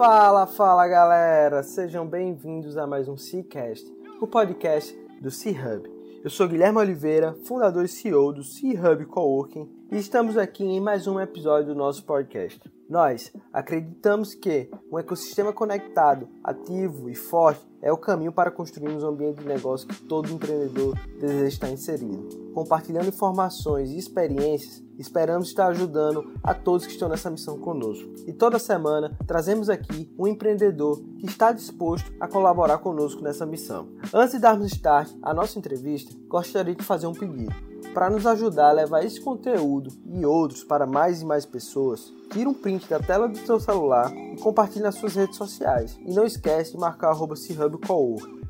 Fala, fala galera! Sejam bem-vindos a mais um Seacast, o podcast do C-Hub. Eu sou Guilherme Oliveira, fundador e CEO do C-Hub Coworking, e estamos aqui em mais um episódio do nosso podcast. Nós acreditamos que um ecossistema conectado, ativo e forte é o caminho para construirmos um ambiente de negócio que todo empreendedor deseja estar inserido. Compartilhando informações e experiências, esperamos estar ajudando a todos que estão nessa missão conosco. E toda semana trazemos aqui um empreendedor que está disposto a colaborar conosco nessa missão. Antes de darmos start à nossa entrevista, gostaria de fazer um pedido para nos ajudar a levar esse conteúdo e outros para mais e mais pessoas, tira um print da tela do seu celular e compartilhe nas suas redes sociais. E não esquece de marcar arroba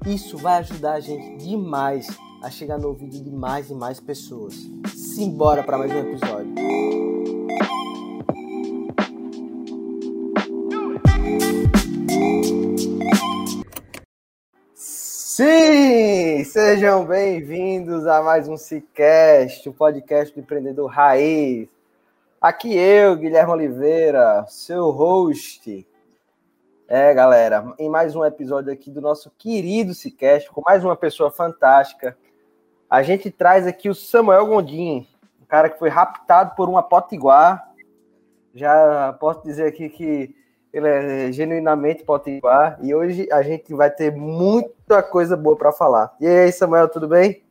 Isso vai ajudar a gente demais a chegar no ouvido de mais e mais pessoas. Simbora para mais um episódio. Sim, sejam bem-vindos a mais um Cicast, o podcast do empreendedor raiz. Aqui eu, Guilherme Oliveira, seu host. É, galera, em mais um episódio aqui do nosso querido Cicast, com mais uma pessoa fantástica. A gente traz aqui o Samuel Gondim, um cara que foi raptado por uma potiguar. Já posso dizer aqui que ele é genuinamente potiguar e hoje a gente vai ter muita coisa boa para falar. E aí, Samuel, tudo bem?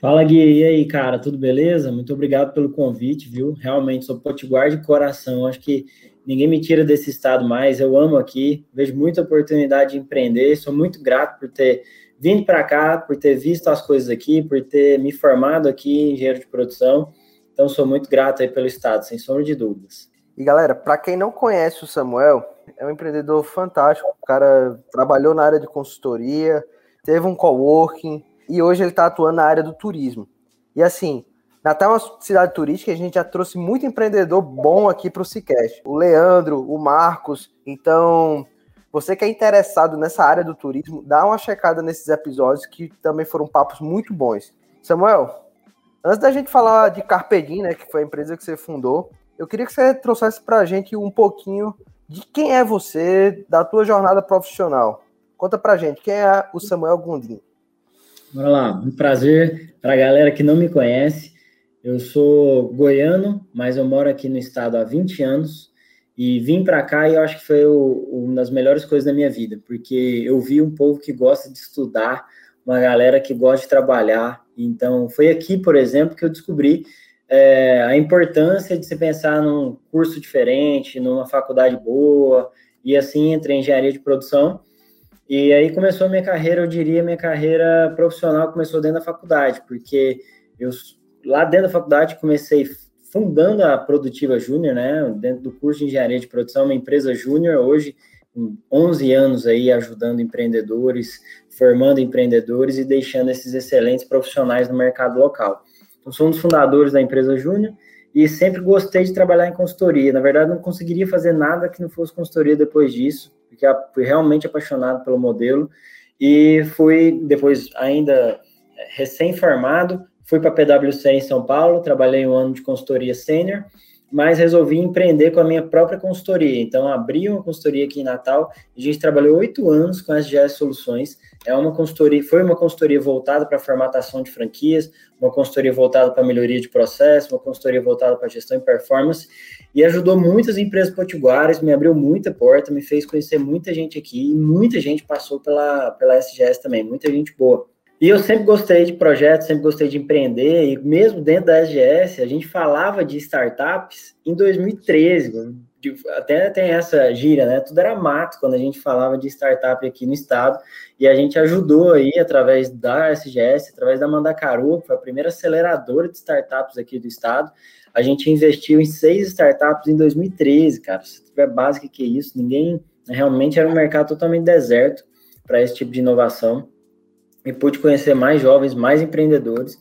Fala, Gui. E aí, cara, tudo beleza? Muito obrigado pelo convite, viu? Realmente sou potiguar de coração. Acho que ninguém me tira desse estado mais. Eu amo aqui, vejo muita oportunidade de empreender. Sou muito grato por ter vindo para cá, por ter visto as coisas aqui, por ter me formado aqui em engenheiro de produção. Então, sou muito grato aí pelo estado, sem sombra de dúvidas. E galera, para quem não conhece o Samuel, é um empreendedor fantástico. O cara trabalhou na área de consultoria, teve um coworking e hoje ele está atuando na área do turismo. E assim, Natal é uma cidade turística a gente já trouxe muito empreendedor bom aqui para o Cicast. O Leandro, o Marcos. Então, você que é interessado nessa área do turismo, dá uma checada nesses episódios que também foram papos muito bons. Samuel, antes da gente falar de Carpedim, né, que foi a empresa que você fundou, eu queria que você trouxesse para a gente um pouquinho de quem é você, da tua jornada profissional. Conta para a gente, quem é o Samuel Gondim? Bora lá, um prazer para a galera que não me conhece. Eu sou goiano, mas eu moro aqui no estado há 20 anos e vim para cá e eu acho que foi o, uma das melhores coisas da minha vida, porque eu vi um povo que gosta de estudar, uma galera que gosta de trabalhar. Então, foi aqui, por exemplo, que eu descobri é, a importância de se pensar num curso diferente, numa faculdade boa, e assim entrei em engenharia de produção. E aí começou a minha carreira, eu diria, minha carreira profissional começou dentro da faculdade, porque eu lá dentro da faculdade comecei fundando a Produtiva Júnior, né, dentro do curso de engenharia de produção, uma empresa júnior hoje, com 11 anos aí ajudando empreendedores, formando empreendedores e deixando esses excelentes profissionais no mercado local. Eu sou um dos fundadores da empresa Júnior e sempre gostei de trabalhar em consultoria. Na verdade, não conseguiria fazer nada que não fosse consultoria depois disso, porque fui realmente apaixonado pelo modelo. E fui, depois, ainda recém-formado, fui para a PwC em São Paulo, trabalhei um ano de consultoria sênior mas resolvi empreender com a minha própria consultoria. Então, abri uma consultoria aqui em Natal a gente trabalhou oito anos com as GS Soluções. É uma consultoria, foi uma consultoria voltada para formatação de franquias, uma consultoria voltada para melhoria de processo, uma consultoria voltada para gestão e performance, e ajudou muitas empresas potiguares, me abriu muita porta, me fez conhecer muita gente aqui, e muita gente passou pela, pela SGS também, muita gente boa. E eu sempre gostei de projetos, sempre gostei de empreender, e mesmo dentro da SGS, a gente falava de startups em 2013, até tem essa gíria, né? Tudo era mato quando a gente falava de startup aqui no estado, e a gente ajudou aí, através da SGS, através da Mandacaru, que foi a primeira aceleradora de startups aqui do estado, a gente investiu em seis startups em 2013, cara. Se tiver básico que isso, ninguém realmente era um mercado totalmente deserto para esse tipo de inovação e pude conhecer mais jovens, mais empreendedores,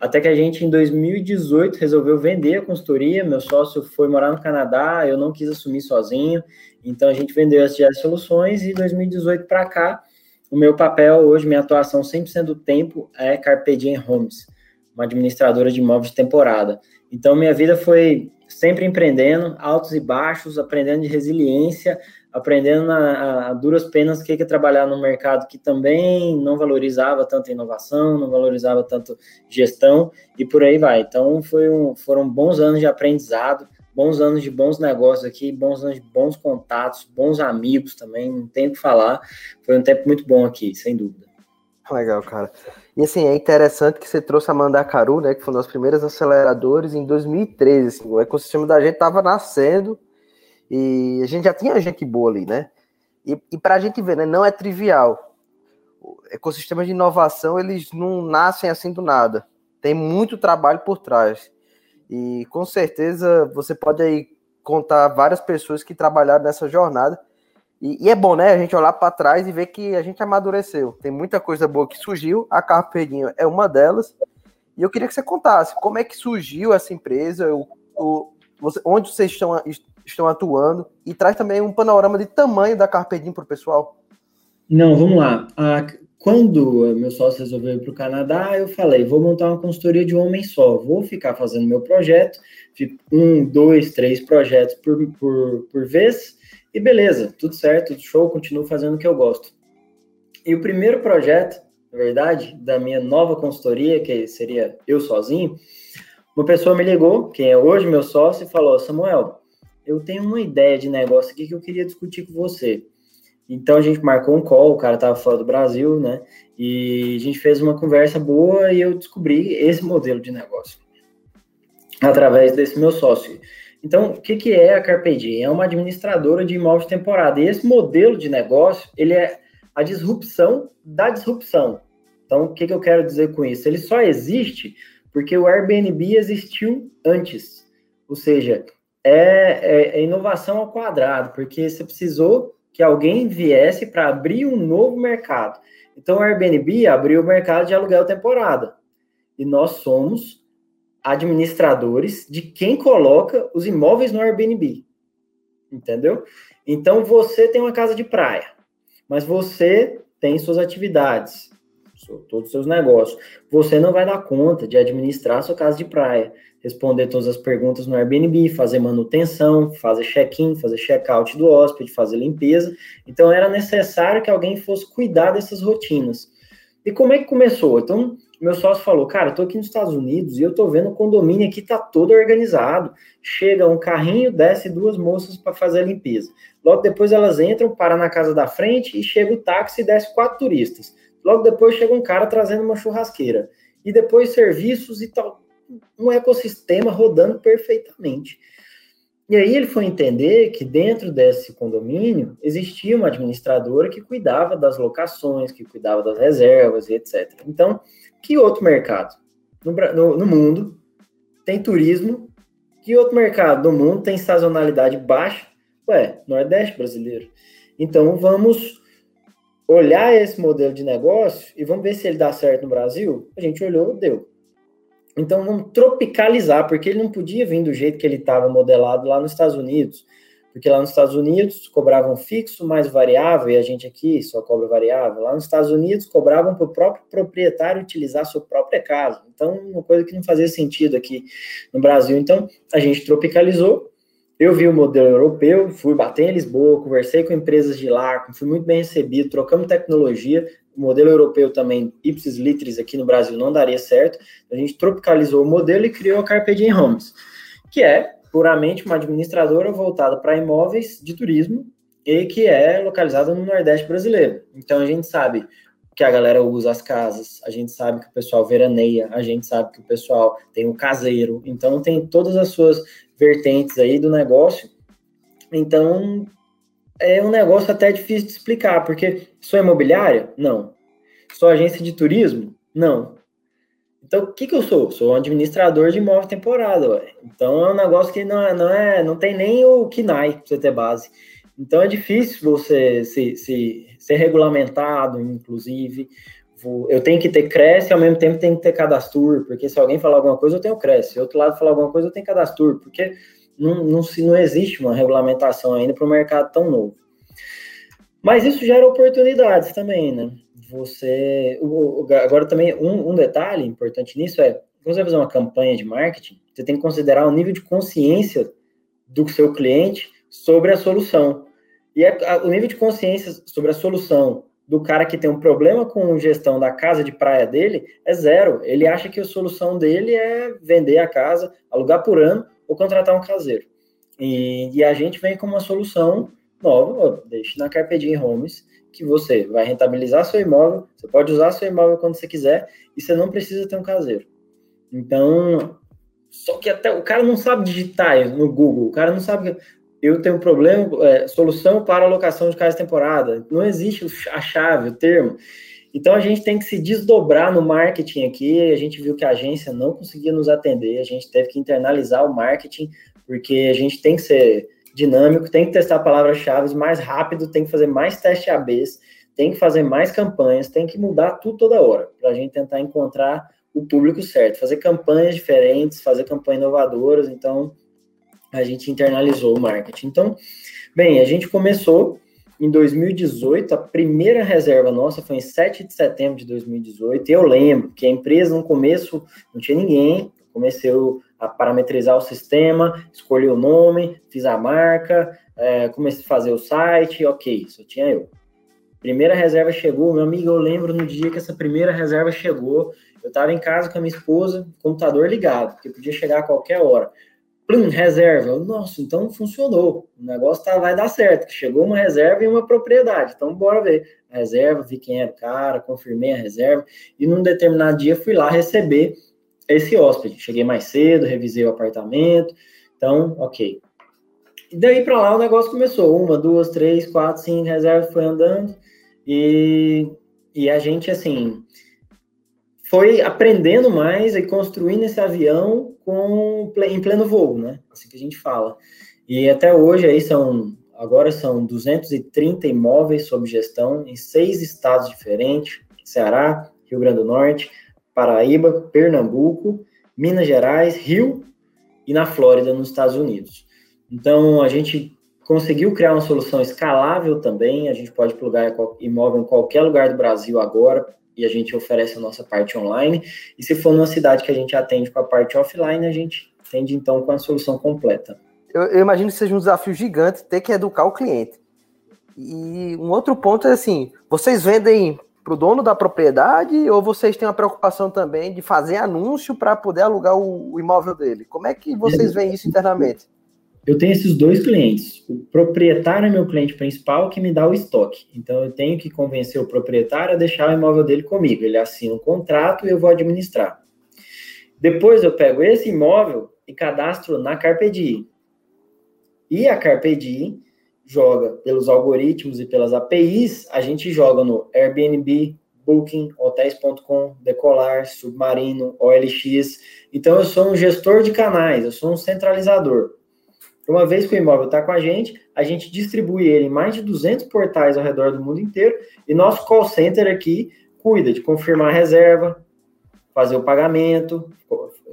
até que a gente, em 2018, resolveu vender a consultoria. Meu sócio foi morar no Canadá, eu não quis assumir sozinho, então a gente vendeu as SGS Soluções e 2018 para cá, o meu papel hoje, minha atuação 100% do tempo é Carpe Diem Homes, uma administradora de imóveis de temporada. Então, minha vida foi sempre empreendendo, altos e baixos, aprendendo de resiliência, aprendendo a, a, duras penas que é trabalhar num mercado que também não valorizava tanto inovação, não valorizava tanto gestão e por aí vai. Então um, foram bons anos de aprendizado, bons anos de bons negócios aqui, bons anos de bons contatos, bons amigos também, não tem o que falar. Foi um tempo muito bom aqui, sem dúvida. Legal, cara. E assim, é interessante que você trouxe a Mandacaru, né, que foi um dos primeiros aceleradores em 2013. Assim, o ecossistema da gente estava nascendo e a gente já tinha gente boa ali, né? E, e para a gente ver, né, não é trivial. Ecossistemas de inovação, eles não nascem assim do nada. Tem muito trabalho por trás. E com certeza você pode aí contar várias pessoas que trabalharam nessa jornada. E, e é bom, né, a gente olhar para trás e ver que a gente amadureceu. Tem muita coisa boa que surgiu, a Carpedinho é uma delas. E eu queria que você contasse como é que surgiu essa empresa, o, o, você, onde vocês estão, estão atuando, e traz também um panorama de tamanho da Carpedinho para o pessoal. Não, vamos lá. A, quando meu sócio resolveu ir para o Canadá, eu falei, vou montar uma consultoria de homem só, vou ficar fazendo meu projeto, um, dois, três projetos por, por, por vez, e beleza, tudo certo, tudo show, continuo fazendo o que eu gosto. E o primeiro projeto, na verdade, da minha nova consultoria, que seria eu sozinho, uma pessoa me ligou, quem é hoje meu sócio, e falou, Samuel, eu tenho uma ideia de negócio aqui que eu queria discutir com você. Então a gente marcou um call, o cara estava fora do Brasil, né? E a gente fez uma conversa boa e eu descobri esse modelo de negócio através desse meu sócio. Então, o que, que é a Carpe É uma administradora de imóveis temporada. E esse modelo de negócio, ele é a disrupção da disrupção. Então, o que, que eu quero dizer com isso? Ele só existe porque o Airbnb existiu antes. Ou seja, é, é, é inovação ao quadrado, porque você precisou que alguém viesse para abrir um novo mercado. Então, o Airbnb abriu o mercado de aluguel temporada. E nós somos administradores de quem coloca os imóveis no Airbnb. Entendeu? Então, você tem uma casa de praia, mas você tem suas atividades, todos os seus negócios. Você não vai dar conta de administrar sua casa de praia responder todas as perguntas no Airbnb, fazer manutenção, fazer check-in, fazer check-out do hóspede, fazer limpeza. Então era necessário que alguém fosse cuidar dessas rotinas. E como é que começou? Então, meu sócio falou: Cara, eu tô aqui nos Estados Unidos e eu tô vendo o condomínio aqui tá todo organizado. Chega um carrinho, desce duas moças para fazer a limpeza. Logo depois elas entram, param na casa da frente e chega o táxi e desce quatro turistas. Logo depois chega um cara trazendo uma churrasqueira. E depois serviços e tal um ecossistema rodando perfeitamente. E aí ele foi entender que dentro desse condomínio existia uma administradora que cuidava das locações, que cuidava das reservas e etc. Então, que outro mercado no, no, no mundo tem turismo? Que outro mercado no mundo tem sazonalidade baixa? Ué, Nordeste brasileiro. Então, vamos olhar esse modelo de negócio e vamos ver se ele dá certo no Brasil? A gente olhou, deu. Então vamos tropicalizar, porque ele não podia vir do jeito que ele estava modelado lá nos Estados Unidos. Porque lá nos Estados Unidos cobravam fixo mais variável, e a gente aqui só cobra variável. Lá nos Estados Unidos cobravam para o próprio proprietário utilizar sua própria casa. Então, uma coisa que não fazia sentido aqui no Brasil. Então, a gente tropicalizou. Eu vi o modelo europeu, fui bater em Lisboa, conversei com empresas de lá, fui muito bem recebido, trocamos tecnologia, o modelo europeu também, ipsis litris, aqui no Brasil não daria certo. A gente tropicalizou o modelo e criou a Carpe Diem Homes, que é puramente uma administradora voltada para imóveis de turismo e que é localizada no Nordeste brasileiro. Então a gente sabe que a galera usa as casas, a gente sabe que o pessoal veraneia, a gente sabe que o pessoal tem um caseiro, então tem todas as suas vertentes aí do negócio. Então é um negócio até difícil de explicar, porque sou imobiliária? Não. Sou agência de turismo? Não. Então, o que, que eu sou? Sou um administrador de imóvel temporada, ué. Então é um negócio que não é, não é, não tem nem o KINAI para você ter base. Então é difícil você se, se, ser regulamentado, inclusive. Eu tenho que ter Cresce ao mesmo tempo tenho que ter cadastro, porque se alguém falar alguma coisa, eu tenho Cresce. Se outro lado falar alguma coisa, eu tenho cadastro, porque não, não, se, não existe uma regulamentação ainda para o mercado tão novo. Mas isso gera oportunidades também, né? Você. Agora também, um, um detalhe importante nisso é, quando você vai fazer uma campanha de marketing, você tem que considerar o nível de consciência do seu cliente sobre a solução. E é, o nível de consciência sobre a solução do cara que tem um problema com gestão da casa de praia dele é zero. Ele acha que a solução dele é vender a casa, alugar por ano ou contratar um caseiro. E, e a gente vem com uma solução nova, deixe na Carpedinha Homes, que você vai rentabilizar seu imóvel, você pode usar seu imóvel quando você quiser e você não precisa ter um caseiro. Então, só que até o cara não sabe digitar no Google, o cara não sabe eu tenho um problema, é, solução para alocação de casa temporada. Não existe a chave, o termo. Então a gente tem que se desdobrar no marketing aqui. A gente viu que a agência não conseguia nos atender, a gente teve que internalizar o marketing, porque a gente tem que ser dinâmico, tem que testar palavras-chave mais rápido, tem que fazer mais teste ABs, tem que fazer mais campanhas, tem que mudar tudo toda hora, para a gente tentar encontrar o público certo, fazer campanhas diferentes, fazer campanhas inovadoras. Então, a gente internalizou o marketing. Então, bem, a gente começou em 2018, a primeira reserva nossa foi em 7 de setembro de 2018. Eu lembro que a empresa no começo não tinha ninguém, comecei a parametrizar o sistema, escolhi o nome, fiz a marca, é, comecei a fazer o site, ok, só tinha eu. Primeira reserva chegou, meu amigo, eu lembro no dia que essa primeira reserva chegou, eu estava em casa com a minha esposa, computador ligado, porque podia chegar a qualquer hora. Plum, reserva. Nossa, então funcionou. O negócio tá, vai dar certo. Chegou uma reserva e uma propriedade. Então, bora ver. A reserva, vi quem era o cara, confirmei a reserva. E num determinado dia fui lá receber esse hóspede. Cheguei mais cedo, revisei o apartamento. Então, ok. E daí para lá o negócio começou. Uma, duas, três, quatro, cinco reservas foi andando. E, e a gente, assim, foi aprendendo mais e construindo esse avião com, em pleno voo, né? Assim que a gente fala. E até hoje aí são agora são 230 imóveis sob gestão em seis estados diferentes: Ceará, Rio Grande do Norte, Paraíba, Pernambuco, Minas Gerais, Rio e na Flórida, nos Estados Unidos. Então a gente conseguiu criar uma solução escalável também. A gente pode plugar imóvel em qualquer lugar do Brasil agora e a gente oferece a nossa parte online. E se for numa cidade que a gente atende com a parte offline, a gente atende então com a solução completa. Eu, eu imagino que seja um desafio gigante ter que educar o cliente. E um outro ponto é assim: vocês vendem para o dono da propriedade ou vocês têm uma preocupação também de fazer anúncio para poder alugar o, o, imóvel dele? Como é que vocês veem isso internamente? Eu tenho esses dois clientes. O proprietário é meu cliente principal que me dá o estoque. Então eu tenho que convencer o proprietário a deixar o imóvel dele comigo. Ele assina um contrato e eu vou administrar. Depois eu pego esse imóvel e cadastro na Carpedi. E a Carpedi joga pelos algoritmos e pelas APIs, a gente joga no Airbnb, Booking, Hotels.com, Decolar, Submarino, OLX. Então eu sou um gestor de canais, eu sou um centralizador. Uma vez que o imóvel está com a gente, a gente distribui ele em mais de 200 portais ao redor do mundo inteiro e nosso call center aqui cuida de confirmar a reserva, fazer o pagamento,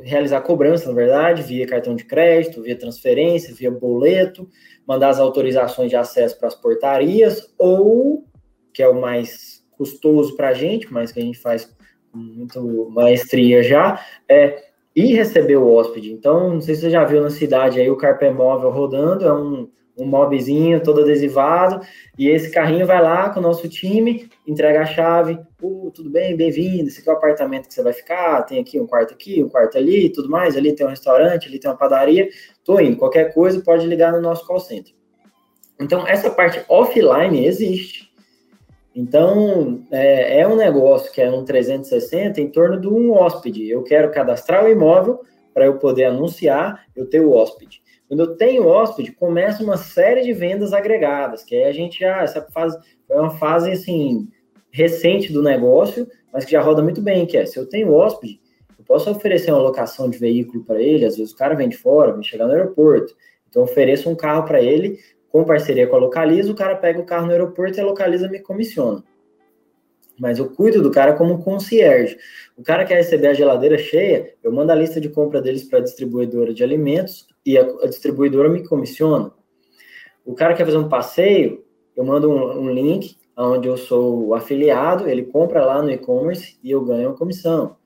realizar cobrança, na verdade, via cartão de crédito, via transferência, via boleto, mandar as autorizações de acesso para as portarias ou, que é o mais custoso para a gente, mas que a gente faz com muito maestria já, é e receber o hóspede. Então, não sei se você já viu na cidade aí o carpé móvel rodando, é um, um mobzinho todo adesivado, e esse carrinho vai lá com o nosso time, entrega a chave, uh, tudo bem, bem-vindo, esse aqui é o apartamento que você vai ficar, tem aqui um quarto aqui, um quarto ali, tudo mais, ali tem um restaurante, ali tem uma padaria, tô indo, qualquer coisa pode ligar no nosso call center. Então, essa parte offline existe. Então, é, é, um negócio que é um 360 em torno de um hóspede. Eu quero cadastrar o imóvel para eu poder anunciar, eu ter o hóspede. Quando eu tenho hóspede, começa uma série de vendas agregadas, que aí a gente já, essa fase, é uma fase, assim, recente do negócio, mas que já roda muito bem, que é, se eu tenho hóspede, eu posso oferecer uma locação de veículo para ele, às vezes o cara vem de fora, vem chegar no aeroporto, então eu ofereço um carro para ele com parceria com a Localiza, o cara pega o carro no aeroporto e a Localiza me comissiona. Mas eu cuido do cara como concierge. O cara quer receber a geladeira cheia, eu mando a lista de compra deles para a distribuidora de alimentos e a, a, distribuidora me comissiona. O cara quer fazer um passeio, eu mando um, um link onde eu sou afiliado, ele compra lá no e-commerce e eu ganho uma comissão.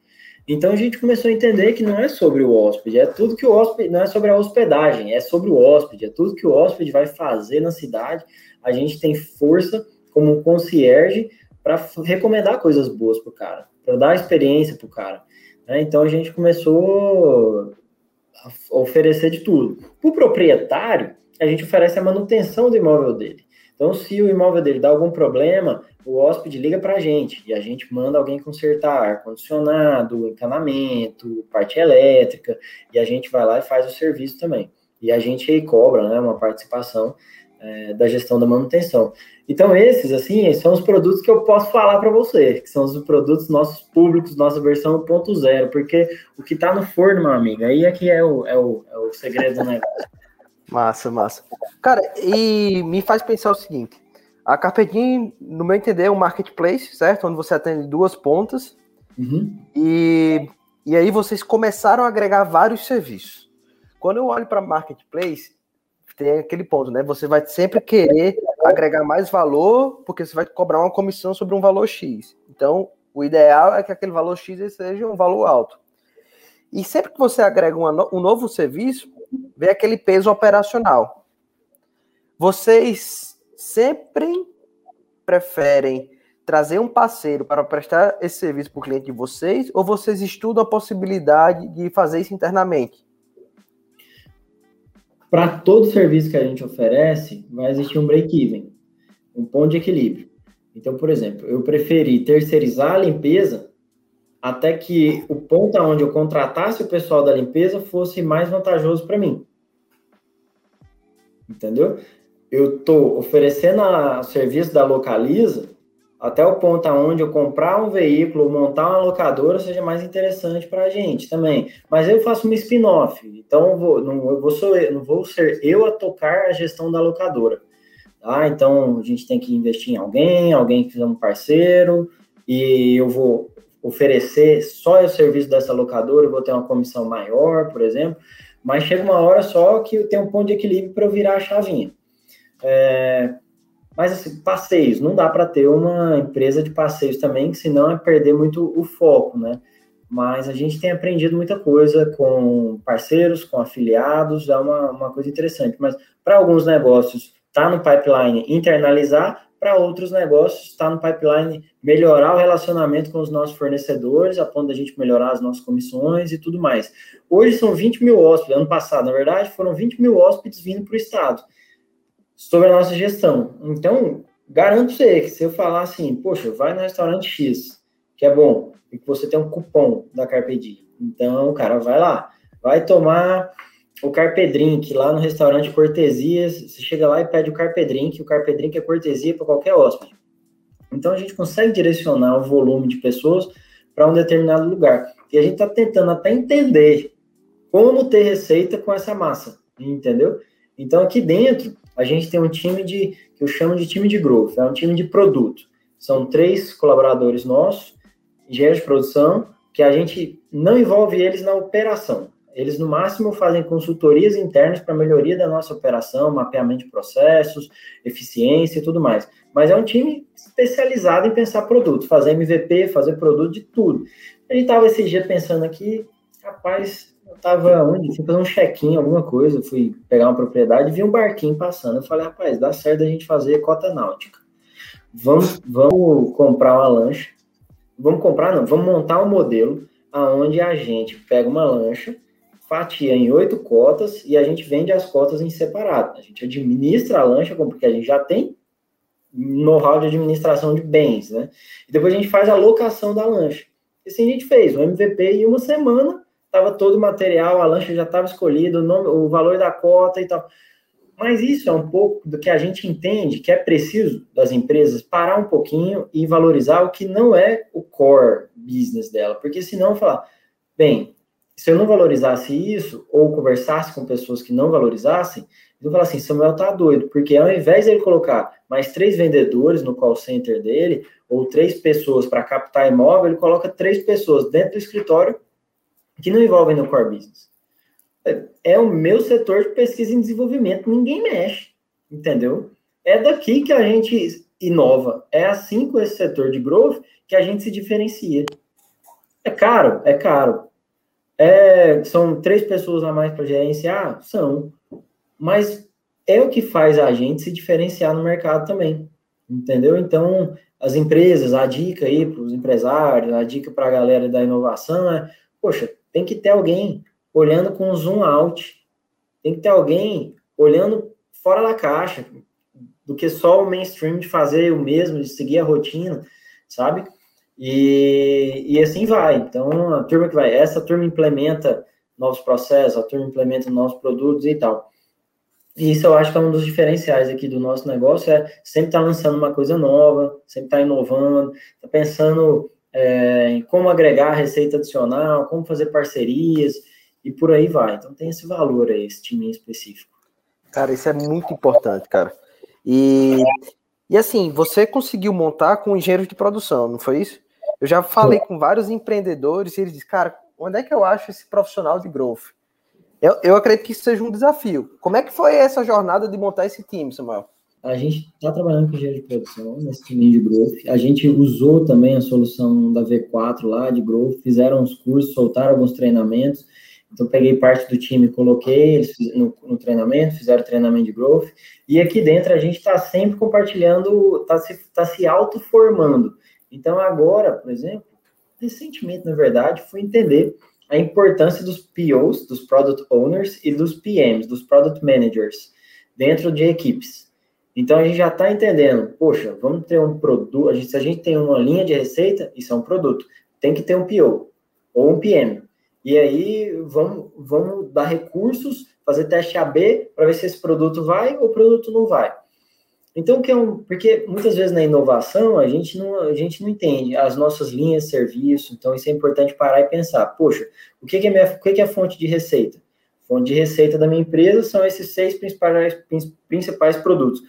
Então a gente começou a entender que não é sobre o hóspede, é tudo que o hóspede, não é sobre a hospedagem, é sobre o hóspede, é tudo que o hóspede vai fazer na cidade a gente tem força como um concierge para recomendar coisas boas para o cara, para dar experiência para o cara. Né? Então a gente começou a oferecer de tudo. Para o proprietário, a gente oferece a manutenção do imóvel dele. Então, se o imóvel dele dá algum problema, o hóspede liga para a gente e a gente manda alguém consertar ar-condicionado, encanamento, parte elétrica, e a gente vai lá e faz o serviço também. E a gente cobra né, uma participação é, da gestão da manutenção. Então, esses, assim, são os produtos que eu posso falar para você, que são os produtos nossos públicos, nossa versão 1.0, porque o que está no forno, meu amigo, aí é que é o, é o, é o segredo do negócio. Massa, massa. Cara, e me faz pensar o seguinte: a Carpedim, no meu entender, é um marketplace, certo? Onde você atende duas pontas. Uhum. E, e aí vocês começaram a agregar vários serviços. Quando eu olho para marketplace, tem aquele ponto, né? Você vai sempre querer agregar mais valor, porque você vai cobrar uma comissão sobre um valor X. Então, o ideal é que aquele valor X seja um valor alto. E sempre que você agrega uma, um novo serviço, vem aquele peso operacional. Vocês sempre preferem trazer um parceiro para prestar esse serviço para o cliente de vocês, ou vocês estudam a possibilidade de fazer isso internamente? Para todo serviço que a gente oferece, vai existir um break-even, um ponto de equilíbrio. Então, por exemplo, eu preferi terceirizar a limpeza até que o ponto onde eu contratasse o pessoal da limpeza fosse mais vantajoso para mim. Entendeu? Eu estou oferecendo o serviço da Localiza até o ponto onde eu comprar um veículo, montar uma locadora seja mais interessante para a gente também. Mas eu faço uma spin-off, então eu vou, não, eu vou ser, não vou ser eu a tocar a gestão da locadora. Tá? Então a gente tem que investir em alguém, alguém que seja um parceiro, e eu vou oferecer só o serviço dessa locadora, eu vou ter uma comissão maior, por exemplo, mas chega uma hora só que tenho um ponto de equilíbrio para eu virar a chavinha. É, mas assim, passeios, não dá para ter uma empresa de passeios também, senão é perder muito o foco, né? Mas a gente tem aprendido muita coisa com parceiros, com afiliados, é uma, uma coisa interessante. Mas para alguns negócios, está no pipeline internalizar, para outros negócios, está no pipeline melhorar o relacionamento com os nossos fornecedores, a ponto da gente melhorar as nossas comissões e tudo mais. Hoje são 20 mil hóspedes, ano passado, na verdade, foram 20 mil hóspedes vindo para o Estado, sobre a nossa gestão. Então, garanto você que se eu falar assim, poxa, vai no restaurante X, que é bom, e que você tem um cupom da Carpe Diem. Então, cara vai lá, vai tomar o Carpe Drink lá no restaurante Cortesias, você chega lá e pede o Carpe Drink, o Carpe Drink é cortesia para qualquer hóspede. Então a gente consegue direcionar o volume de pessoas para um determinado lugar. E a gente está tentando até entender como ter receita com essa massa, entendeu? Então aqui dentro a gente tem um time de que eu chamo de time de growth, é um time de produto. São três colaboradores nossos, engenheiros de produção, que a gente não envolve eles na operação. Eles, no máximo, fazem consultorias internas para melhoria da nossa operação, mapeamento de processos, eficiência e tudo mais. Mas é um time especializado em pensar produto, fazer MVP, fazer produto de tudo. A gente estava esse dia pensando aqui, rapaz, eu estava onde? Fui fazer um check-in, alguma coisa, fui pegar uma propriedade, vi um barquinho passando. Eu falei, rapaz, dá certo a gente fazer cota náutica. Vamos, vamos comprar uma lancha. Vamos comprar, não, vamos montar um modelo aonde a gente pega uma lancha, fatia em oito cotas e a gente vende as cotas em separado. A gente administra a lancha, porque a gente já tem know-how de administração de bens, né? E depois a gente faz a locação da lancha. E assim a gente fez, o MVP em uma semana, estava todo o material, a lancha já estava escolhida, o, nome, o valor da cota e tal. Mas isso é um pouco do que a gente entende que é preciso das empresas parar um pouquinho e valorizar o que não é o core business dela, porque senão falar, bem, se eu não valorizasse isso, ou conversasse com pessoas que não valorizassem, eu falar assim, Samuel tá doido, porque ao invés de ele colocar mais três vendedores no call center dele, ou três pessoas para captar imóvel, ele coloca três pessoas dentro do escritório que não envolvem no core business. É o meu setor de pesquisa e desenvolvimento, ninguém mexe, entendeu? É daqui que a gente inova. É assim com esse setor de growth que a gente se diferencia. É caro? É caro. É, são três pessoas a mais para gerenciar? São. Mas é o que faz a gente se diferenciar no mercado também, entendeu? Então, as empresas, a dica aí para os empresários, a dica para a galera da inovação é, poxa, tem que ter alguém olhando com zoom out, tem que ter alguém olhando fora da caixa, do que só o mainstream de fazer o mesmo, de seguir a rotina, sabe? E, e assim vai. Então, a turma que vai, essa turma implementa novos processos, a turma implementa novos produtos e tal. E isso eu acho que é um dos diferenciais aqui do nosso negócio, é sempre estar tá lançando uma coisa nova, sempre estar tá inovando, tá pensando é, em como agregar receita adicional, como fazer parcerias e por aí vai. Então tem esse valor aí, esse time específico. Cara, isso é muito importante, cara. E, e assim, você conseguiu montar com engenheiros de produção, não foi isso? Eu já falei com vários empreendedores e eles dizem, cara, onde é que eu acho esse profissional de growth? Eu, eu acredito que isso seja um desafio. Como é que foi essa jornada de montar esse time, Samuel? A gente está trabalhando com engenharia de produção nesse time de growth. A gente usou também a solução da V4 lá de growth, fizeram os cursos, soltaram alguns treinamentos. Então, peguei parte do time, coloquei eles no, no treinamento, fizeram treinamento de growth. E aqui dentro a gente está sempre compartilhando, está se, tá se auto-formando. Então, agora, por exemplo, recentemente, na verdade, fui entender a importância dos POs, dos Product Owners, e dos PMs, dos Product Managers, dentro de equipes. Então, a gente já está entendendo, poxa, vamos ter um produto, a gente, se a gente tem uma linha de receita, isso é um produto, tem que ter um PO ou um PM. E aí, vamos, vamos dar recursos, fazer teste AB para ver se esse produto vai ou o produto não vai. Então, que é um, porque muitas vezes na inovação a gente não, a gente não entende as nossas linhas de serviço, então isso é importante parar e pensar, poxa, o que, que é, minha, o que, que é a fonte de receita? Fonte de receita da minha empresa são esses seis principais, principais produtos.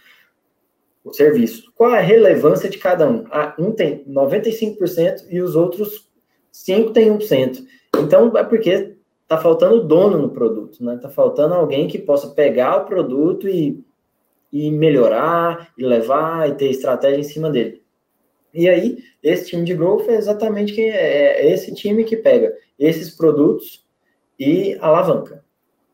O serviço. Qual a relevância de cada um? Ah, um tem 95% e os outros 5 tem 1%. Então, é porque está faltando dono no produto, né? Está faltando alguém que possa pegar o produto e e melhorar, e levar, e ter estratégia em cima dele. E aí, esse time de growth é exatamente que é, é esse time que pega esses produtos e alavanca.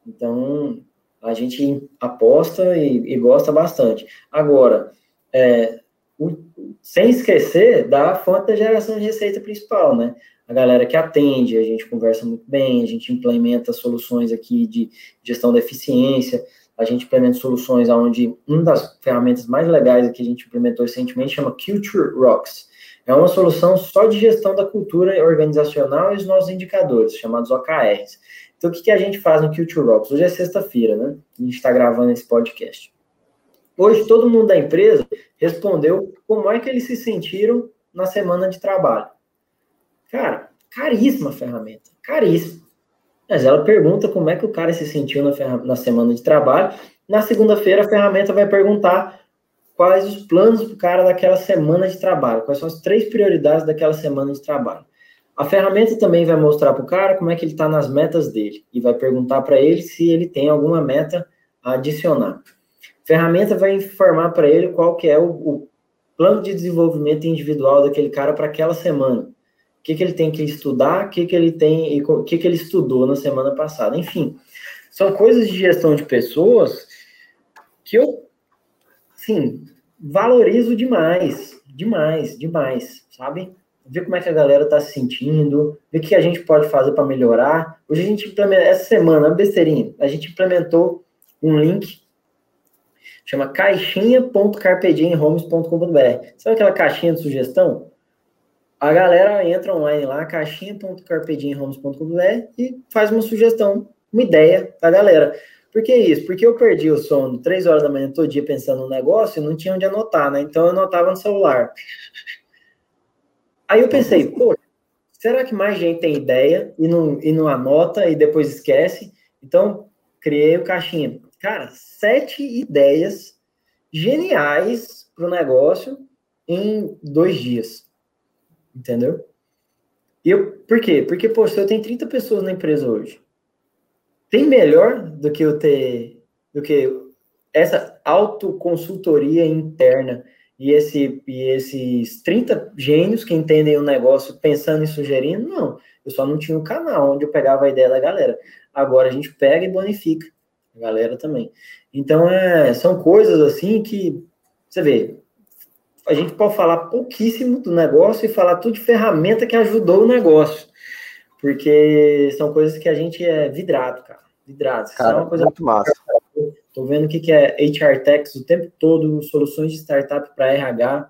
Então, a gente aposta e, e gosta bastante. Agora, é, o, sem esquecer da fonte da geração de receita principal, né? A galera que atende, a gente conversa muito bem, a gente implementa soluções aqui de gestão da eficiência, a gente implementa soluções onde uma das ferramentas mais legais que a gente implementou recentemente chama Culture Rocks. É uma solução só de gestão da cultura organizacional e os nossos indicadores, chamados OKRs. Então, o que, que a gente faz no Culture Rocks? Hoje é sexta-feira, né? A gente está gravando esse podcast. Hoje, todo mundo da empresa respondeu como é que eles se sentiram na semana de trabalho. Cara, caríssima ferramenta, caríssima. Mas ela pergunta como é que o cara se sentiu na, na semana de trabalho. Na segunda-feira, a ferramenta vai perguntar quais os planos do cara daquela semana de trabalho, quais são as três prioridades daquela semana de trabalho. A ferramenta também vai mostrar para o cara como é que ele está nas metas dele e vai perguntar para ele se ele tem alguma meta a adicionar. A ferramenta vai informar para ele qual que é o, o plano de desenvolvimento individual daquele cara para aquela semana que, que ele tem que estudar, o que, que ele tem e o que, que ele estudou na semana passada. Enfim, são coisas de gestão de pessoas que eu, sim, valorizo demais, demais, demais, sabe? Ver como é que a galera tá se sentindo, ver o que a gente pode fazer para melhorar. Hoje a gente implementou, essa semana, besteirinha, a gente implementou um link chama caixinha.carpedienhomes.com.br. Sabe aquela caixinha de sugestão? A galera entra online lá, caixinha.carpedinhomes.com.br e faz uma sugestão, uma ideia da galera. Por que isso? Porque eu perdi o sono três horas da manhã todo dia pensando no negócio e não tinha onde anotar, né? Então eu anotava no celular. Aí eu pensei, pô, será que mais gente tem ideia e não, e não anota e depois esquece? Então, criei o caixinha. Cara, sete ideias geniais para o negócio em dois dias entendeu? E eu, por quê? Porque, poxa, eu tenho 30 pessoas na empresa hoje. Tem melhor do que eu ter, do que essa autoconsultoria interna e, esse, e esses 30 gênios que entendem o negócio pensando e sugerindo? Não, eu só não tinha um canal onde eu pegava a ideia da galera. Agora a gente pega e bonifica. a galera também. Então, é, são coisas assim que, você vê, a gente pode falar pouquíssimo do negócio e falar tudo de ferramenta que ajudou o negócio. Porque são coisas que a gente é vidrado, cara. Vidrado. Cara, é uma coisa muito massa. Tô vendo o que é HR Techs o tempo todo, soluções de startup para RH,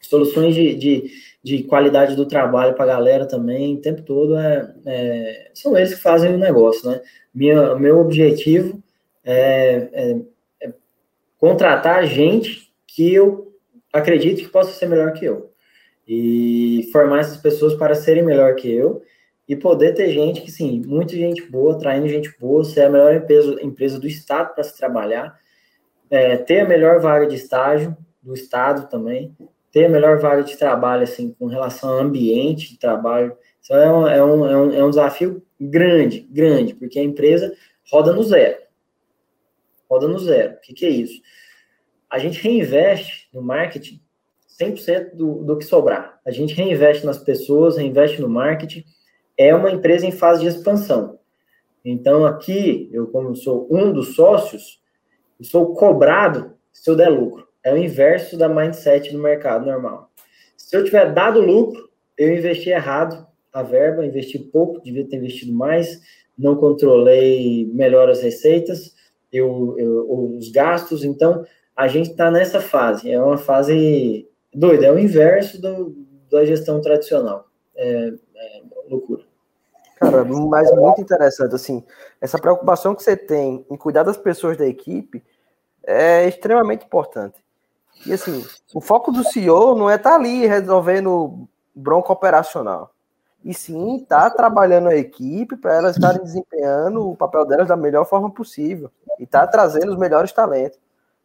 soluções de, de, de, qualidade do trabalho para a galera também, o tempo todo é, é, são eles que fazem o negócio, né? Minha, meu objetivo é, é, é contratar gente que eu acredito que possa ser melhor que eu. E formar essas pessoas para serem melhor que eu e poder ter gente que, sim, muita gente boa, traindo gente boa, ser a melhor empresa, empresa do Estado para se trabalhar, é, ter a melhor vaga de estágio do Estado também, ter a melhor vaga de trabalho, assim, com relação ao ambiente de trabalho. Isso é um, é um, é um, é um desafio grande, grande, porque a empresa roda no zero. Roda no zero. O que, que é isso? A gente reinveste no marketing 100% do, do que sobrar. A gente reinveste nas pessoas, reinveste no marketing. É uma empresa em fase de expansão. Então, aqui, eu, como sou um dos sócios, sou cobrado se eu der lucro. É o inverso da mindset no mercado normal. Se eu tiver dado lucro, eu investi errado a verba, investi pouco, devia ter investido mais, não controlei melhor as receitas, eu, eu os gastos, então a gente está nessa fase, é uma fase doida, é o inverso do, da gestão tradicional, é, é loucura. Cara, mas muito interessante, assim, essa preocupação que você tem em cuidar das pessoas da equipe é extremamente importante. E assim, o foco do CEO não é estar tá ali resolvendo bronco operacional. E sim estar tá trabalhando a equipe para elas estarem desempenhando o papel delas da melhor forma possível. E estar tá trazendo os melhores talentos.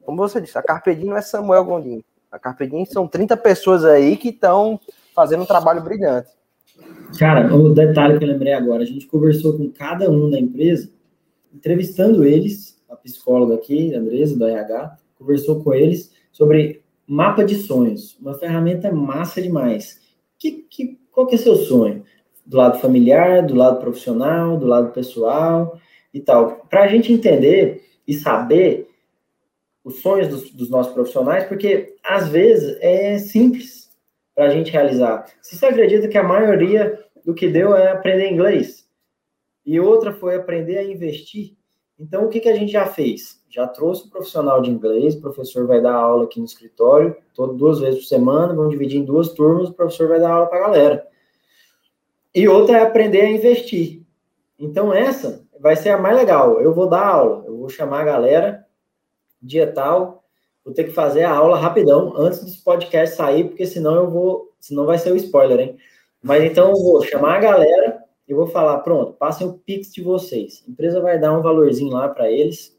Como você disse, a Carpedinho não é Samuel Gondim. A Carpedinho são 30 pessoas aí que estão fazendo um trabalho brilhante. Cara, o detalhe que eu lembrei agora, a gente conversou com cada um da empresa, entrevistando eles, a psicóloga aqui, a Andresa, do RH, conversou com eles sobre mapa de sonhos, uma ferramenta massa demais. Que, que, qual que é seu sonho? Do lado familiar, do lado profissional, do lado pessoal e tal. Para a gente entender e saber os sonhos dos, dos, nossos profissionais, porque às vezes é simples para a gente realizar. Você acredita que a maioria do que deu é aprender inglês, e outra foi aprender a investir, então o que, que a gente já fez? já trouxe um profissional de inglês, o professor vai dar aula aqui no escritório, todo, duas vezes por semana, vamos dividir em duas turmas, o professor vai dar aula para a galera. E outra é aprender a investir. Então, essa vai ser a mais legal. Eu vou dar aula, eu vou chamar a galera, dia tal, vou ter que fazer a aula rapidão, antes desse podcast sair, porque senão eu vou, senão vai ser o spoiler, hein? Mas então eu vou chamar a galera e vou falar, pronto, passem o Pix de vocês. A empresa vai dar um valorzinho lá para eles,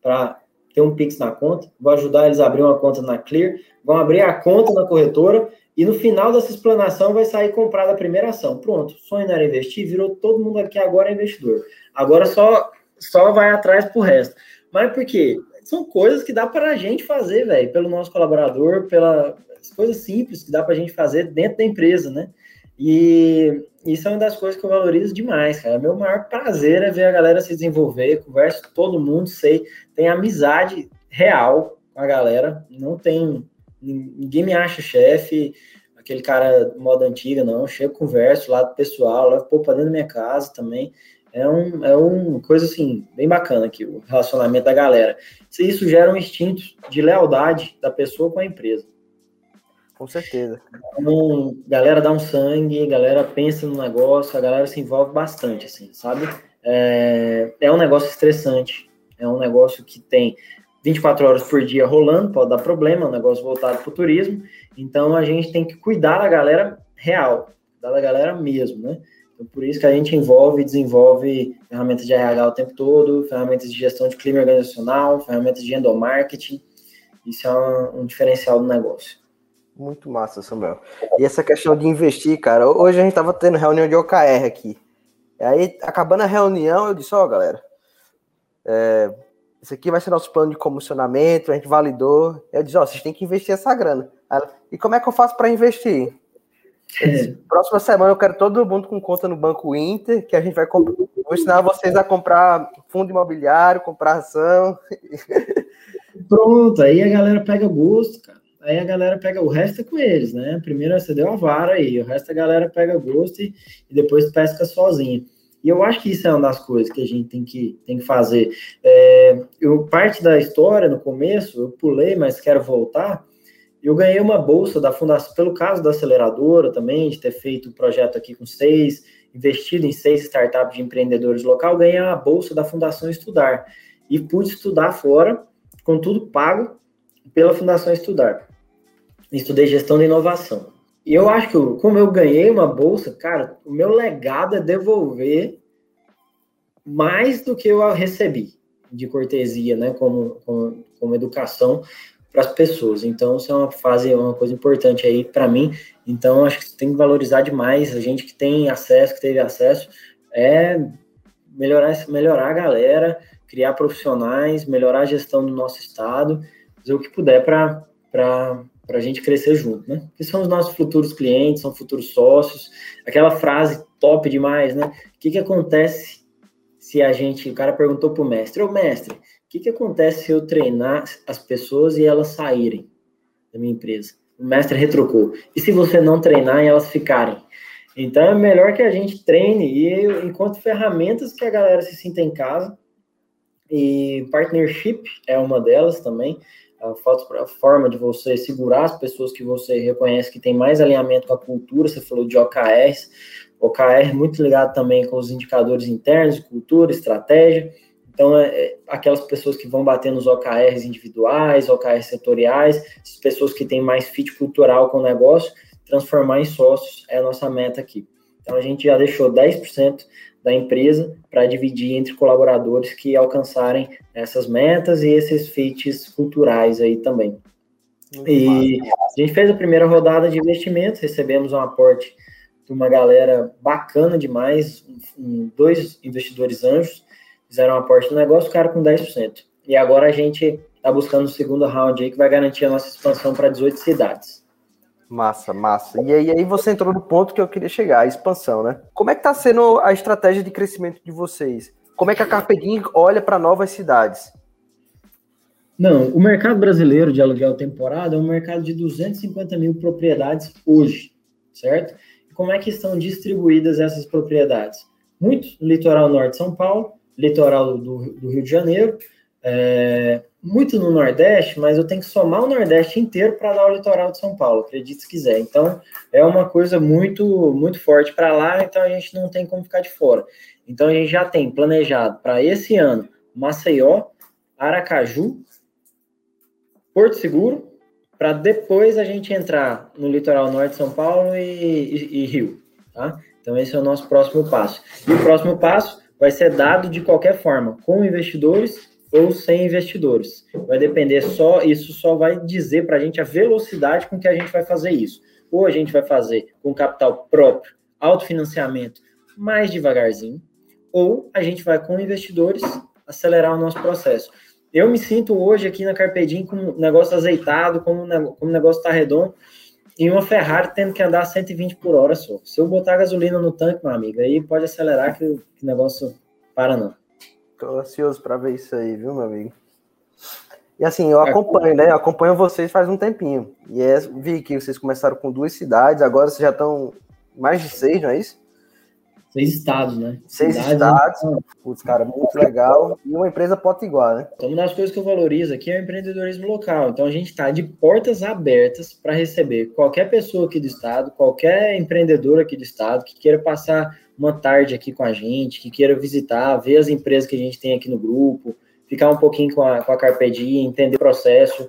para ter um Pix na conta, vou ajudar eles a abrir uma conta na Clear, vão abrir a conta na corretora e no final dessa explanação vai sair comprada a primeira ação. Pronto, sonho era investir, virou todo mundo aqui agora é investidor. Agora só só vai atrás pro resto. Mas por quê? São coisas que dá para a gente fazer, velho, pelo nosso colaborador, pelas coisas simples que dá para a gente fazer dentro da empresa, né? E isso é uma das coisas que eu valorizo demais, cara. Meu maior prazer é ver a galera se desenvolver, converso com todo mundo, sei, tem amizade real com a galera, não tem, ninguém me acha chefe, aquele cara moda antiga, não, chego, converso lá do pessoal, levo pô, pra dentro da minha casa também, é um, é uma coisa assim, bem bacana aqui, o relacionamento da galera. Isso gera um instinto de lealdade da pessoa com a empresa. Com certeza. Então, galera dá um sangue, galera pensa no negócio, a galera se envolve bastante, assim, sabe? É, é um negócio estressante, é um negócio que tem 24 horas por dia rolando, pode dar problema, é um negócio voltado para o turismo, então a gente tem que cuidar da galera real, cuidar da galera mesmo, né? Então, por isso que a gente envolve e desenvolve ferramentas de RH o tempo todo, ferramentas de gestão de clima organizacional, ferramentas de endomarketing, isso é um, um diferencial do negócio. Muito massa, Samuel. E essa questão de investir, cara, hoje a gente tava tendo reunião de OKR aqui. Aí, acabando a reunião, eu disse, ó, oh, galera, é, esse aqui vai ser nosso plano de comissionamento, a gente validou. Eu disse, ó, oh, vocês têm que investir essa grana. Ela, e como é que eu faço para investir? Próxima semana eu quero todo mundo com conta no Banco Inter, que a gente vai comprar. Vou ensinar vocês a comprar fundo imobiliário, comprar ação. Pronto, aí a galera pega gosto, cara. Aí a galera pega o resto é com eles, né? Primeiro você deu a vara aí, o resto a galera pega gosto e, e depois pesca sozinha. E eu acho que isso é uma das coisas que a gente tem que, tem que fazer. É, eu, parte da história, no começo, eu pulei, mas quero voltar. Eu ganhei uma bolsa da fundação, pelo caso da aceleradora também, de ter feito o um projeto aqui com seis, investido em seis startups de empreendedores local, ganhei a bolsa da Fundação Estudar. E pude estudar fora, com tudo pago pela Fundação Estudar. Estudei gestão de inovação. E eu acho que, como eu ganhei uma bolsa, cara, o meu legado é devolver mais do que eu recebi de cortesia, né, como, como, como educação para as pessoas. Então, isso é uma fase, uma coisa importante aí para mim. Então, acho que tem que valorizar demais a gente que tem acesso, que teve acesso, é melhorar, melhorar a galera, criar profissionais, melhorar a gestão do nosso estado, fazer o que puder para para a gente crescer junto, né? Que são os nossos futuros clientes, são futuros sócios. Aquela frase top demais, né? O que, que acontece se a gente. O cara perguntou para o mestre: Ô mestre, que, que acontece se eu treinar as pessoas e elas saírem da minha empresa? O mestre retrucou: e se você não treinar e elas ficarem? Então é melhor que a gente treine e enquanto ferramentas que a galera se sinta em casa. E partnership é uma delas também a forma de você segurar as pessoas que você reconhece que tem mais alinhamento com a cultura, você falou de OKRs, OKR muito ligado também com os indicadores internos, cultura, estratégia, então, é, é, aquelas pessoas que vão bater nos OKRs individuais, OKRs setoriais, as pessoas que têm mais fit cultural com o negócio, transformar em sócios é a nossa meta aqui. Então, a gente já deixou 10% da empresa para dividir entre colaboradores que alcançarem essas metas e esses feats culturais aí também. Muito e massa. a gente fez a primeira rodada de investimentos, recebemos um aporte de uma galera bacana demais, dois investidores anjos, fizeram um aporte no negócio, ficaram com 10%. E agora a gente está buscando o segundo round aí que vai garantir a nossa expansão para 18 cidades. Massa, massa. E aí, aí você entrou no ponto que eu queria chegar, a expansão, né? Como é que está sendo a estratégia de crescimento de vocês? Como é que a Carpedin olha para novas cidades? Não, o mercado brasileiro de aluguel temporada é um mercado de 250 mil propriedades hoje, certo? E como é que estão distribuídas essas propriedades? Muito no litoral norte de São Paulo, litoral do, do Rio de Janeiro, é, muito no Nordeste, mas eu tenho que somar o Nordeste inteiro para dar o litoral de São Paulo, acredite se quiser. Então, é uma coisa muito, muito forte para lá, então a gente não tem como ficar de fora. Então, a gente já tem planejado para esse ano Maceió, Aracaju, Porto Seguro, para depois a gente entrar no litoral norte de São Paulo e, e, e Rio, tá? Então, esse é o nosso próximo passo. E o próximo passo vai ser dado de qualquer forma, com investidores ou sem investidores. Vai depender só, isso só vai dizer para a gente a velocidade com que a gente vai fazer isso. Ou a gente vai fazer com capital próprio, autofinanciamento, mais devagarzinho, ou a gente vai com investidores acelerar o nosso processo. Eu me sinto hoje aqui na Carpedim com um negócio azeitado, como o negócio está redondo, e uma Ferrari tendo que andar 120 por hora só. Se eu botar gasolina no tanque, meu amigo, aí pode acelerar que o negócio para não. Tô ansioso para ver isso aí, viu, meu amigo? E assim, eu acompanho, né? Eu acompanho vocês faz um tempinho. E é, vi que vocês começaram com duas cidades, agora vocês já estão mais de seis, não é isso? Seis estados, né? Seis Cidade, estados. Né? Putz, cara, muito legal. E uma empresa potiguar, né? Então, uma das coisas que eu valorizo aqui é o empreendedorismo local. Então, a gente está de portas abertas para receber qualquer pessoa aqui do estado, qualquer empreendedor aqui do estado que queira passar uma tarde aqui com a gente, que queira visitar, ver as empresas que a gente tem aqui no grupo, ficar um pouquinho com a, com a Carpedi, entender o processo.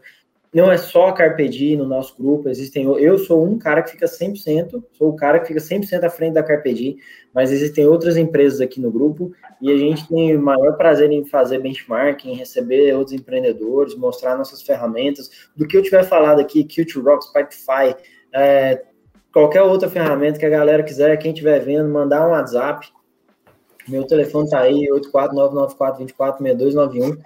Não é só a Carpedi no nosso grupo, existem. Eu sou um cara que fica 100%, sou o cara que fica 100% à frente da Carpedi, mas existem outras empresas aqui no grupo e a gente tem o maior prazer em fazer benchmarking, receber outros empreendedores, mostrar nossas ferramentas. Do que eu tiver falado aqui, Culture Rocks, Pipefy, é, qualquer outra ferramenta que a galera quiser, quem estiver vendo, mandar um WhatsApp. Meu telefone tá aí, 84994246291.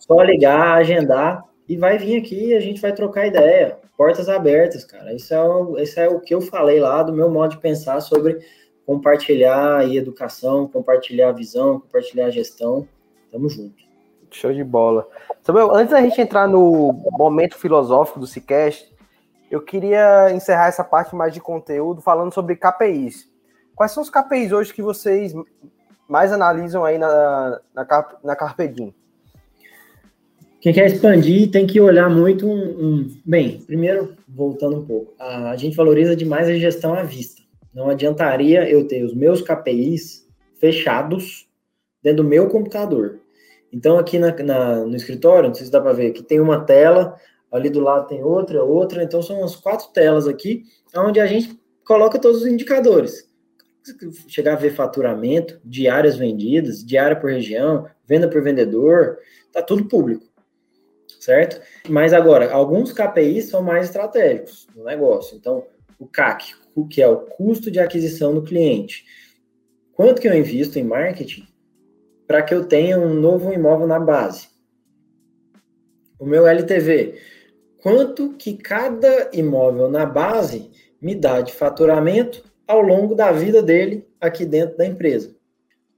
Só ligar, agendar e vai vir aqui e a gente vai trocar ideia. Portas abertas, cara. Isso é, o, isso é o que eu falei lá do meu modo de pensar sobre compartilhar a educação, compartilhar a visão, compartilhar a gestão. Tamo junto. Show de bola. Samuel, antes da gente entrar no momento filosófico do Cicast, eu queria encerrar essa parte mais de conteúdo falando sobre KPIs. Quais são os KPIs hoje que vocês mais analisam aí na, na, na Carpedim? Quem quer expandir tem que olhar muito um, um, Bem, primeiro, voltando um pouco, a, gente valoriza demais a gestão à vista. Não adiantaria eu ter os meus KPIs fechados dentro do meu computador. Então, aqui na, na, no escritório, não sei se dá para ver, aqui tem uma tela, ali do lado tem outra, outra, então são umas quatro telas aqui, onde a gente coloca todos os indicadores. Chegar a ver faturamento, diárias vendidas, diária por região, venda por vendedor, tá tudo público, certo? Mas agora, alguns KPIs são mais estratégicos no negócio. Então, o CAC, o que é o custo de aquisição do cliente. Quanto que eu invisto em marketing para que eu tenha um novo imóvel na base? O meu LTV, quanto que cada imóvel na base me dá de faturamento ao longo da vida dele aqui dentro da empresa?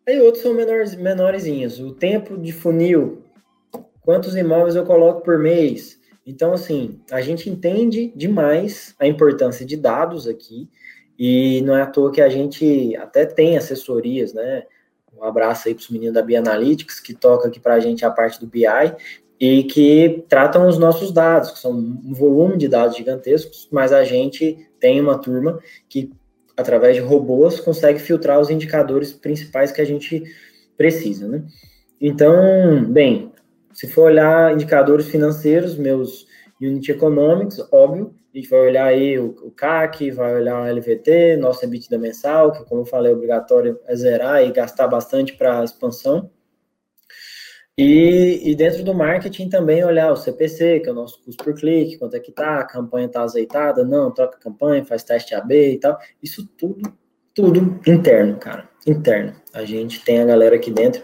Aí outros são menores, menorzinhos. O tempo de funil, quantos imóveis eu coloco por mês, então, assim, a gente entende demais a importância de dados aqui, e não é à toa que a gente até tem assessorias, né? Um abraço aí para os meninos da Bianalytics, que toca aqui para a gente a parte do BI, e que tratam os nossos dados, que são um volume de dados gigantescos, mas a gente tem uma turma que, através de robôs, consegue filtrar os indicadores principais que a gente precisa, né? Então, bem, se for olhar indicadores financeiros, meus Unit Economics, óbvio, a gente vai olhar aí o, o CAC, vai olhar o LVT, nosso EBITDA mensal, que como eu falei, é obrigatório é zerar e gastar bastante para expansão. E, e, dentro do marketing também olhar o CPC, que é o nosso custo por clique, quanto é que tá, a campanha tá azeitada, não, troca a campanha, faz teste AB e tal. Isso tudo, tudo interno, cara, interno. A gente tem a galera aqui dentro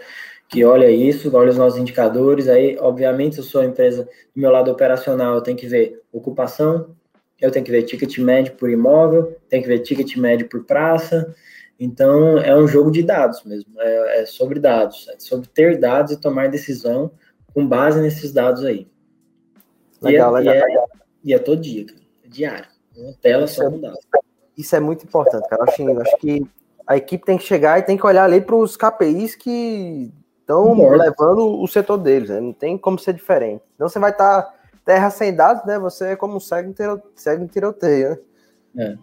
que olha isso, olha os nossos indicadores. Aí, obviamente, se eu sou a empresa do meu lado operacional, eu tenho que ver ocupação, eu tenho que ver ticket médio por imóvel, tenho que ver ticket médio por praça. Então, é um jogo de dados mesmo, é, é sobre dados, é sobre ter dados e tomar decisão com base nesses dados aí. Legal, e é, legal, e é, E é todo dia, cara, é diário. Uma tela só com dados. Isso é muito importante, cara. Acho, acho que a equipe tem que chegar e tem que olhar ali para os KPIs que estão levando o setor deles, né? Não tem como ser diferente. Então você vai estar tá terra sem dados, né? Você é como segue um, segue um tiroteio, né?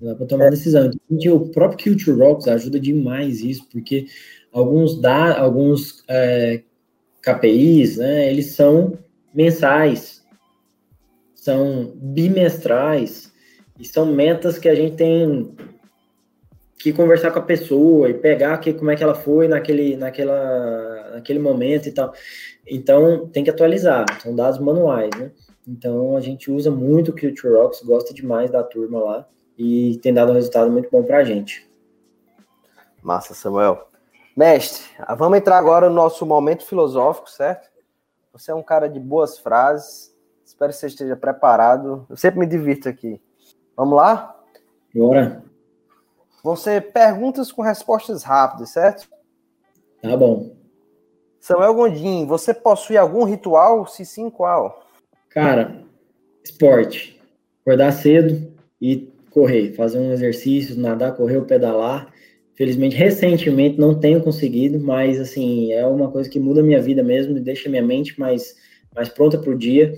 É, dá para tomar é. decisão. O próprio Culture Rocks ajuda demais isso, porque alguns, da, alguns é, KPIs, né? Eles são mensais, são bimestrais, e são metas que a gente tem que conversar com a pessoa e pegar que, como é que ela foi naquele, naquela, naquele momento e tal. Então, tem que atualizar, são dados manuais, né? Então, a gente usa muito o Culture Rocks, gosta demais da turma lá e tem dado um resultado muito bom para a gente. Massa, Samuel. Mestre, vamos entrar agora no nosso momento filosófico, certo? Você é um cara de boas frases, espero que você esteja preparado. Eu sempre me divirto aqui. Vamos lá? Bora. Vão ser perguntas com respostas rápidas, certo? Tá bom. Samuel Gondim, você possui algum ritual? Se sim, qual? Cara, esporte. Acordar cedo e correr, fazer um exercício, nadar, correr ou pedalar. Felizmente, recentemente não tenho conseguido, mas assim, é uma coisa que muda minha vida mesmo e deixa minha mente mais, mais pronta para o dia.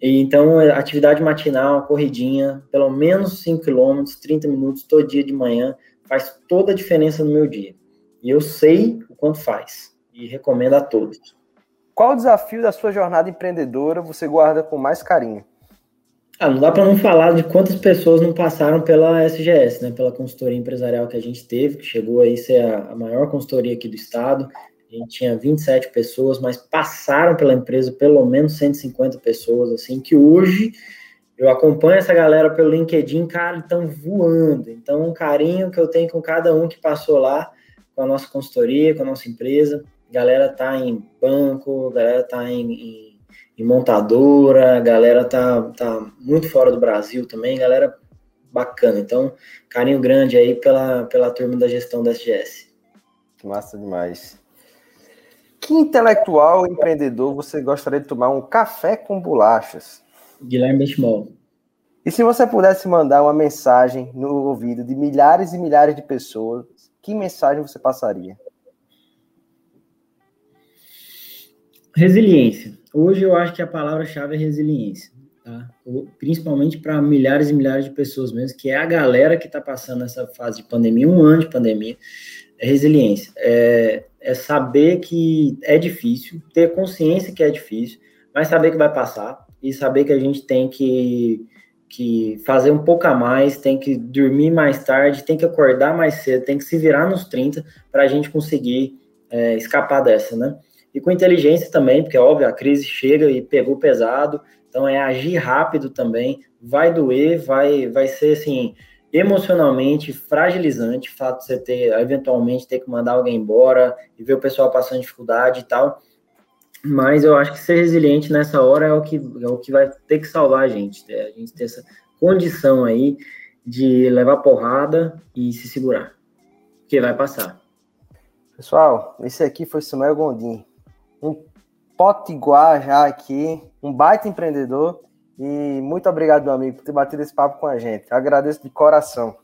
E, então, atividade matinal, corridinha, pelo menos 5 km, 30 minutos todo dia de manhã, faz toda a diferença no meu dia. E eu sei o quanto faz. E recomendo a todos. Qual o desafio da sua jornada empreendedora você guarda com mais carinho? Ah, não dá para não falar de quantas pessoas não passaram pela SGS, né? Pela consultoria empresarial que a gente teve, que chegou aí ser a, a maior consultoria aqui do estado. A gente tinha 27 pessoas, mas passaram pela empresa pelo menos 150 pessoas, assim, que hoje eu acompanho essa galera pelo LinkedIn, cara, estão voando. Então, um carinho que eu tenho com cada um que passou lá, com a nossa consultoria, com a nossa empresa. Galera tá em banco, galera tá em, em em montadora, galera tá, tá muito fora do Brasil também, galera bacana. Então, carinho grande aí pela, pela turma da gestão da SGS. Massa demais. Que intelectual empreendedor você gostaria de tomar um café com bolachas? Guilherme Benchimol. E se você pudesse mandar uma mensagem no ouvido de milhares e milhares de pessoas, que mensagem você passaria? Resiliência. Hoje eu acho que a palavra-chave é resiliência, tá? Principalmente para milhares e milhares de pessoas mesmo, que é a galera que está passando essa fase de pandemia, um ano de pandemia. É resiliência. É, é saber que é difícil, ter consciência que é difícil, mas saber que vai passar e saber que a gente tem que, que fazer um pouco a mais, tem que dormir mais tarde, tem que acordar mais cedo, tem que se virar nos 30 para a gente conseguir é, escapar dessa, né? E com inteligência também, porque, óbvio, a crise chega e pegou pesado, então é agir rápido também, vai doer, vai, vai ser, assim, emocionalmente fragilizante o fato de você ter, eventualmente, ter que mandar alguém embora e ver o pessoal passando dificuldade e tal, mas eu acho que ser resiliente nessa hora é o que, é o que vai ter que salvar a gente, né? a gente ter essa condição aí de levar porrada e se segurar, porque vai passar. Pessoal, esse aqui foi Samuel Gondim um potiguar já aqui, um baita empreendedor. E muito obrigado, meu amigo, por ter batido esse papo com a gente. agradeço de coração.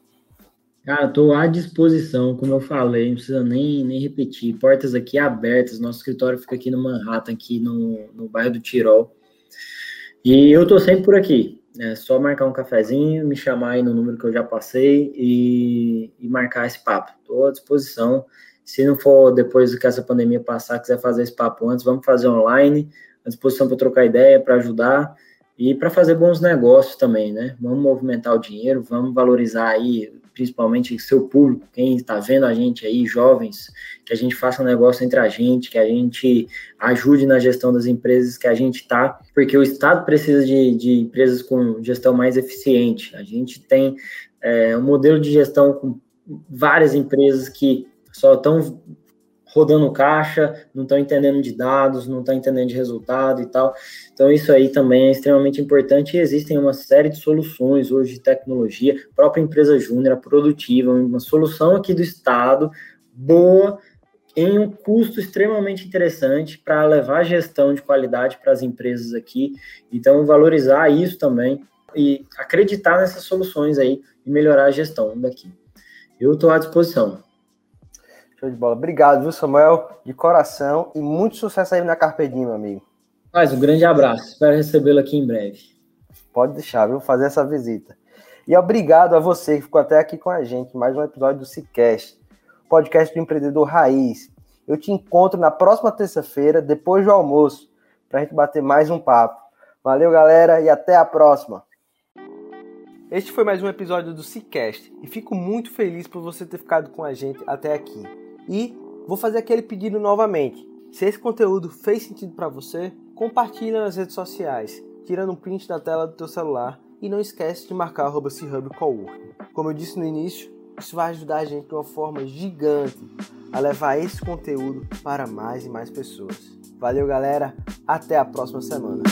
Cara, estou à disposição, como eu falei, não precisa nem, nem repetir. Portas aqui abertas, nosso escritório fica aqui no Manhattan, aqui no, no bairro do Tirol. E eu estou sempre por aqui. É só marcar um cafezinho, me chamar aí no número que eu já passei e, e marcar esse papo. Estou à disposição. Se não for depois que essa pandemia passar, quiser fazer esse papo antes, vamos fazer online, à disposição para trocar ideia, para ajudar e para fazer bons negócios também, né? Vamos movimentar o dinheiro, vamos valorizar aí, principalmente seu público, quem está vendo a gente aí, jovens, que a gente faça um negócio entre a gente, que a gente ajude na gestão das empresas que a gente está, porque o Estado precisa de, de empresas com gestão mais eficiente. A gente tem é, um modelo de gestão com várias empresas que só estão rodando caixa, não estão entendendo de dados, não estão entendendo de resultado e tal. Então, isso aí também é extremamente importante e existem uma série de soluções hoje de tecnologia, própria empresa júnior, produtiva, uma solução aqui do Estado, boa, em um custo extremamente interessante para levar gestão de qualidade para as empresas aqui. Então, valorizar isso também e acreditar nessas soluções aí e melhorar a gestão daqui. Eu estou à disposição. Show de bola. Obrigado, viu, Samuel? De coração e muito sucesso aí na Carpedinho, meu amigo. Mais um grande abraço. Espero recebê-lo aqui em breve. Pode deixar, viu? Fazer essa visita. E obrigado a você que ficou até aqui com a gente. Mais um episódio do Cicast, podcast do empreendedor Raiz. Eu te encontro na próxima terça-feira, depois do almoço, para a gente bater mais um papo. Valeu, galera, e até a próxima. Este foi mais um episódio do Cicast e fico muito feliz por você ter ficado com a gente até aqui. E vou fazer aquele pedido novamente. Se esse conteúdo fez sentido para você, compartilha nas redes sociais, tirando um print da tela do teu celular e não esquece de marcar o Coworking. Como eu disse no início, isso vai ajudar a gente de uma forma gigante a levar esse conteúdo para mais e mais pessoas. Valeu, galera. Até a próxima semana.